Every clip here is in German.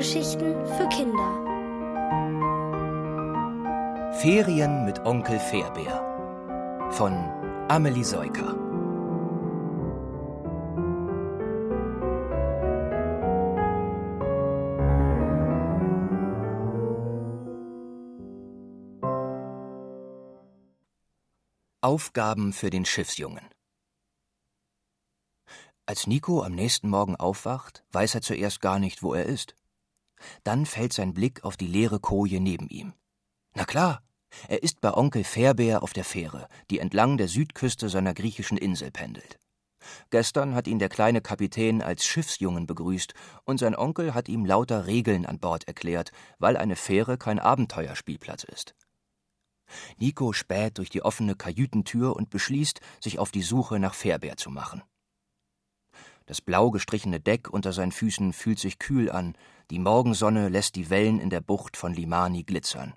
Hörgeschichten für Kinder. Ferien mit Onkel Fairbär von Amelie Seuker. Aufgaben für den Schiffsjungen. Als Nico am nächsten Morgen aufwacht, weiß er zuerst gar nicht, wo er ist. Dann fällt sein Blick auf die leere Koje neben ihm. Na klar, er ist bei Onkel Fairbär auf der Fähre, die entlang der Südküste seiner griechischen Insel pendelt. Gestern hat ihn der kleine Kapitän als Schiffsjungen begrüßt und sein Onkel hat ihm lauter Regeln an Bord erklärt, weil eine Fähre kein Abenteuerspielplatz ist. Nico späht durch die offene Kajütentür und beschließt, sich auf die Suche nach Fairbär zu machen. Das blau gestrichene Deck unter seinen Füßen fühlt sich kühl an, die Morgensonne lässt die Wellen in der Bucht von Limani glitzern.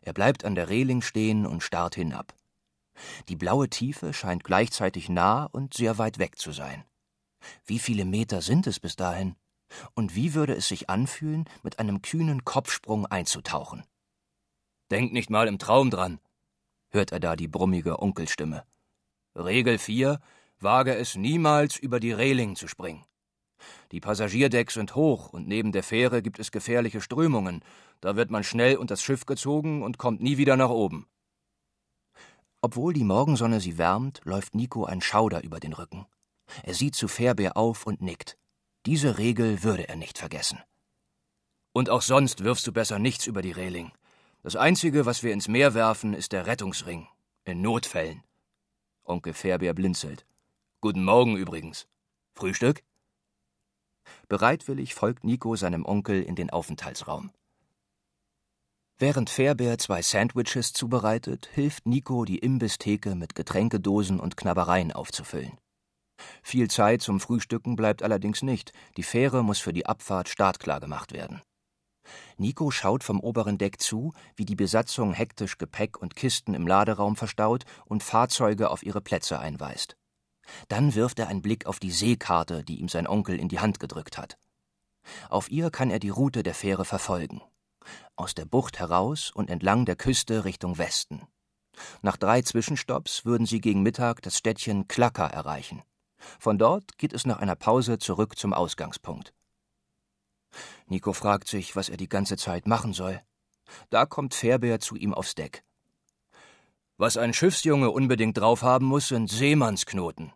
Er bleibt an der Reling stehen und starrt hinab. Die blaue Tiefe scheint gleichzeitig nah und sehr weit weg zu sein. Wie viele Meter sind es bis dahin? Und wie würde es sich anfühlen, mit einem kühnen Kopfsprung einzutauchen? Denk nicht mal im Traum dran, hört er da die brummige Onkelstimme. Regel 4 wage es niemals über die Reling zu springen. Die Passagierdecks sind hoch und neben der Fähre gibt es gefährliche Strömungen. Da wird man schnell unter das Schiff gezogen und kommt nie wieder nach oben. Obwohl die Morgensonne sie wärmt, läuft Nico ein Schauder über den Rücken. Er sieht zu Fährbeer auf und nickt. Diese Regel würde er nicht vergessen. Und auch sonst wirfst du besser nichts über die Reling. Das Einzige, was wir ins Meer werfen, ist der Rettungsring. In Notfällen. Onkel Fährbeer blinzelt. Guten Morgen übrigens. Frühstück? Bereitwillig folgt Nico seinem Onkel in den Aufenthaltsraum. Während Fairbear zwei Sandwiches zubereitet, hilft Nico, die Imbisstheke mit Getränkedosen und Knabbereien aufzufüllen. Viel Zeit zum Frühstücken bleibt allerdings nicht. Die Fähre muss für die Abfahrt startklar gemacht werden. Nico schaut vom oberen Deck zu, wie die Besatzung hektisch Gepäck und Kisten im Laderaum verstaut und Fahrzeuge auf ihre Plätze einweist. Dann wirft er einen Blick auf die Seekarte, die ihm sein Onkel in die Hand gedrückt hat. Auf ihr kann er die Route der Fähre verfolgen. Aus der Bucht heraus und entlang der Küste Richtung Westen. Nach drei Zwischenstopps würden sie gegen Mittag das Städtchen Klacker erreichen. Von dort geht es nach einer Pause zurück zum Ausgangspunkt. Nico fragt sich, was er die ganze Zeit machen soll. Da kommt Fährbeer zu ihm aufs Deck. Was ein Schiffsjunge unbedingt drauf haben muss, sind Seemannsknoten.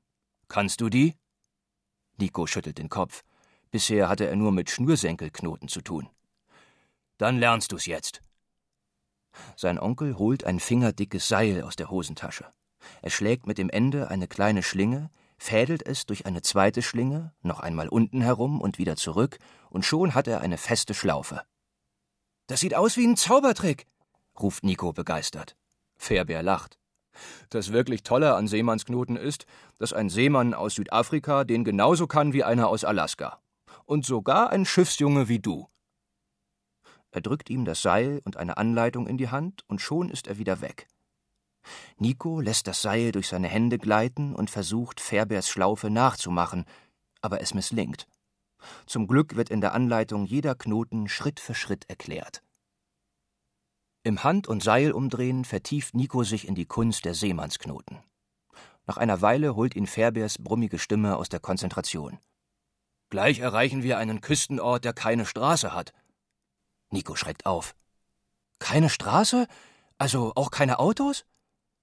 Kannst du die? Nico schüttelt den Kopf. Bisher hatte er nur mit Schnürsenkelknoten zu tun. Dann lernst du's jetzt. Sein Onkel holt ein fingerdickes Seil aus der Hosentasche. Er schlägt mit dem Ende eine kleine Schlinge, fädelt es durch eine zweite Schlinge, noch einmal unten herum und wieder zurück, und schon hat er eine feste Schlaufe. Das sieht aus wie ein Zaubertrick, ruft Nico begeistert. Fairbär lacht. Das wirklich Tolle an Seemannsknoten ist, dass ein Seemann aus Südafrika den genauso kann wie einer aus Alaska. Und sogar ein Schiffsjunge wie du. Er drückt ihm das Seil und eine Anleitung in die Hand, und schon ist er wieder weg. Nico lässt das Seil durch seine Hände gleiten und versucht, Fairbärs Schlaufe nachzumachen, aber es misslingt. Zum Glück wird in der Anleitung jeder Knoten Schritt für Schritt erklärt. Im Hand- und Seilumdrehen vertieft Nico sich in die Kunst der Seemannsknoten. Nach einer Weile holt ihn Fairbärs brummige Stimme aus der Konzentration. Gleich erreichen wir einen Küstenort, der keine Straße hat. Nico schreckt auf. Keine Straße? Also auch keine Autos?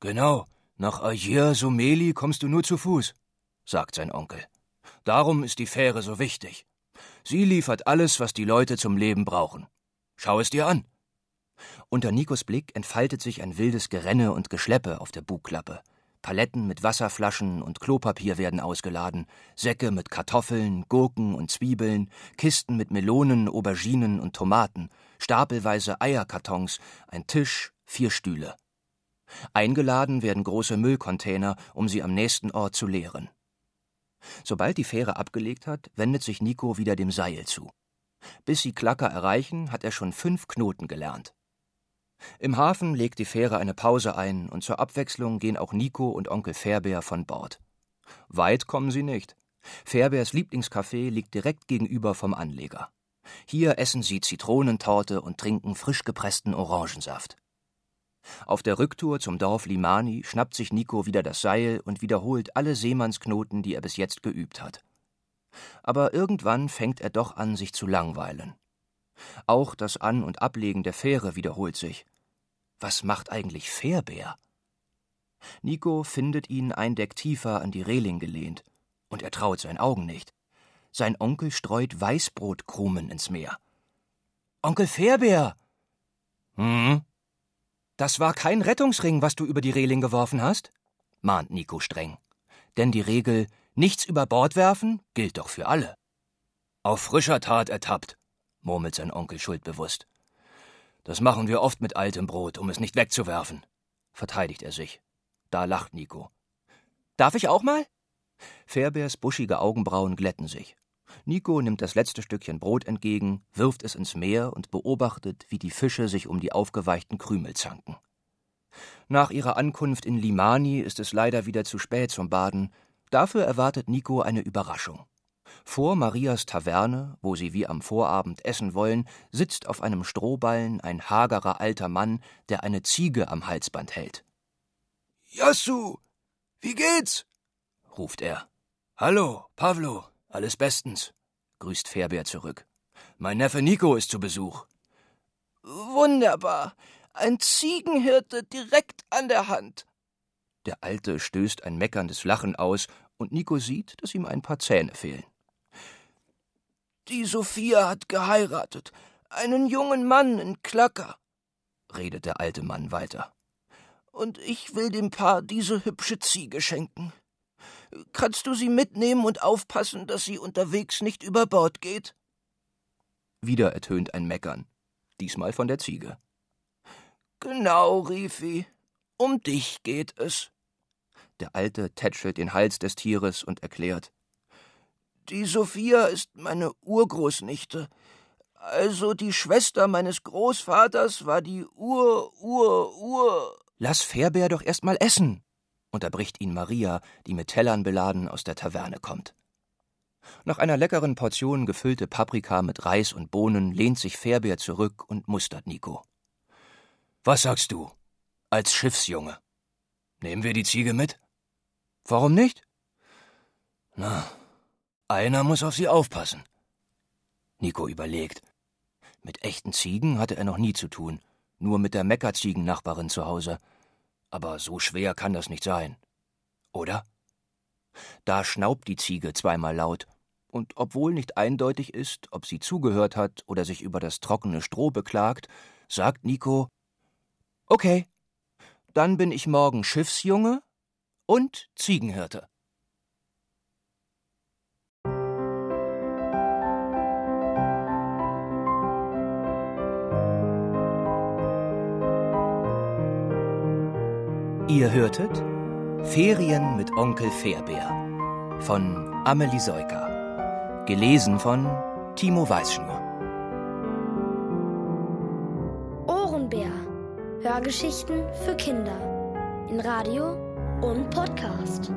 Genau. Nach Ayer Someli kommst du nur zu Fuß, sagt sein Onkel. Darum ist die Fähre so wichtig. Sie liefert alles, was die Leute zum Leben brauchen. Schau es dir an. Unter Nikos Blick entfaltet sich ein wildes Gerenne und Geschleppe auf der Bugklappe. Paletten mit Wasserflaschen und Klopapier werden ausgeladen, Säcke mit Kartoffeln, Gurken und Zwiebeln, Kisten mit Melonen, Auberginen und Tomaten, stapelweise Eierkartons, ein Tisch, vier Stühle. Eingeladen werden große Müllcontainer, um sie am nächsten Ort zu leeren. Sobald die Fähre abgelegt hat, wendet sich Nico wieder dem Seil zu. Bis sie Klacker erreichen, hat er schon fünf Knoten gelernt. Im Hafen legt die Fähre eine Pause ein und zur Abwechslung gehen auch Nico und Onkel Fairbär von Bord. Weit kommen sie nicht. Fairbears Lieblingscafé liegt direkt gegenüber vom Anleger. Hier essen sie Zitronentorte und trinken frisch gepressten Orangensaft. Auf der Rücktour zum Dorf Limani schnappt sich Nico wieder das Seil und wiederholt alle Seemannsknoten, die er bis jetzt geübt hat. Aber irgendwann fängt er doch an, sich zu langweilen. Auch das An- und Ablegen der Fähre wiederholt sich. Was macht eigentlich Fährbär? Nico findet ihn ein Deck tiefer an die Reling gelehnt, und er traut seinen Augen nicht. Sein Onkel streut Weißbrotkrumen ins Meer. Onkel Fährbär! Hm? Das war kein Rettungsring, was du über die Reling geworfen hast? mahnt Nico streng. Denn die Regel nichts über Bord werfen gilt doch für alle. Auf frischer Tat ertappt, murmelt sein Onkel schuldbewusst. Das machen wir oft mit altem Brot, um es nicht wegzuwerfen, verteidigt er sich. Da lacht Nico. Darf ich auch mal? Fairbärs buschige Augenbrauen glätten sich. Nico nimmt das letzte Stückchen Brot entgegen, wirft es ins Meer und beobachtet, wie die Fische sich um die aufgeweichten Krümel zanken. Nach ihrer Ankunft in Limani ist es leider wieder zu spät zum Baden. Dafür erwartet Nico eine Überraschung. Vor Marias Taverne, wo sie wie am Vorabend essen wollen, sitzt auf einem Strohballen ein hagerer alter Mann, der eine Ziege am Halsband hält. Jassu, wie geht's? ruft er. Hallo, Pavlo, alles bestens, grüßt Fairbär zurück. Mein Neffe Nico ist zu Besuch. Wunderbar. Ein Ziegenhirte direkt an der Hand. Der Alte stößt ein meckerndes Lachen aus, und Nico sieht, dass ihm ein paar Zähne fehlen. Die Sophia hat geheiratet. Einen jungen Mann in Klacker, redet der alte Mann weiter. Und ich will dem Paar diese hübsche Ziege schenken. Kannst du sie mitnehmen und aufpassen, dass sie unterwegs nicht über Bord geht? Wieder ertönt ein Meckern, diesmal von der Ziege. Genau, Rifi, um dich geht es. Der Alte tätschelt den Hals des Tieres und erklärt. Die Sophia ist meine Urgroßnichte. Also die Schwester meines Großvaters war die Ur, Ur, Ur. Lass Fairbär doch erst mal essen, unterbricht ihn Maria, die mit Tellern beladen aus der Taverne kommt. Nach einer leckeren Portion gefüllte Paprika mit Reis und Bohnen lehnt sich Fairbär zurück und mustert Nico. Was sagst du? Als Schiffsjunge. Nehmen wir die Ziege mit? Warum nicht? Na, einer muss auf sie aufpassen. Nico überlegt. Mit echten Ziegen hatte er noch nie zu tun, nur mit der Meckerziegennachbarin zu Hause. Aber so schwer kann das nicht sein. Oder? Da schnaubt die Ziege zweimal laut, und obwohl nicht eindeutig ist, ob sie zugehört hat oder sich über das trockene Stroh beklagt, sagt Nico Okay, dann bin ich morgen Schiffsjunge und Ziegenhirte. Ihr hörtet Ferien mit Onkel Fairbär von Amelie Seuker. Gelesen von Timo Weißschnur. Ohrenbär. Hörgeschichten für Kinder. In Radio und Podcast.